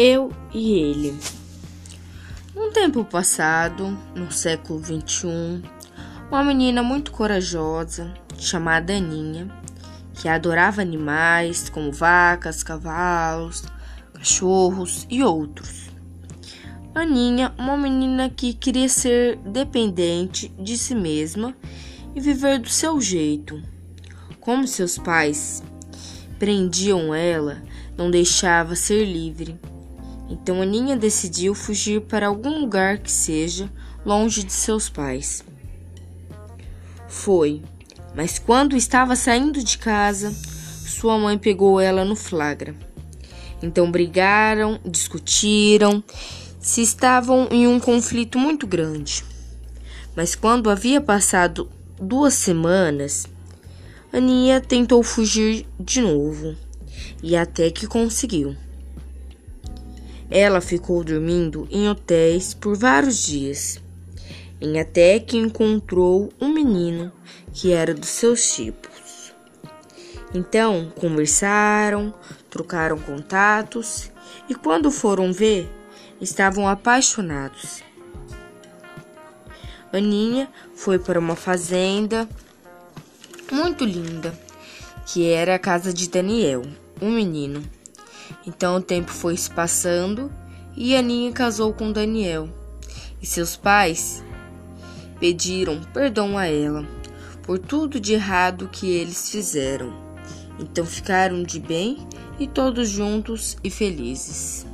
Eu e ele. Um tempo passado, no século XXI, uma menina muito corajosa, chamada Aninha, que adorava animais como vacas, cavalos, cachorros e outros. Aninha, uma menina que queria ser dependente de si mesma e viver do seu jeito. Como seus pais prendiam ela, não deixava ser livre. Então Aninha decidiu fugir para algum lugar que seja longe de seus pais. Foi, mas quando estava saindo de casa, sua mãe pegou ela no flagra. Então brigaram, discutiram, se estavam em um conflito muito grande. Mas quando havia passado duas semanas, Aninha tentou fugir de novo e até que conseguiu. Ela ficou dormindo em hotéis por vários dias, em até que encontrou um menino que era dos seus tipos. Então conversaram, trocaram contatos e quando foram ver, estavam apaixonados. Aninha foi para uma fazenda muito linda, que era a casa de Daniel, um menino. Então o tempo foi se passando e Aninha casou com Daniel. E seus pais pediram perdão a ela por tudo de errado que eles fizeram. Então ficaram de bem e todos juntos e felizes.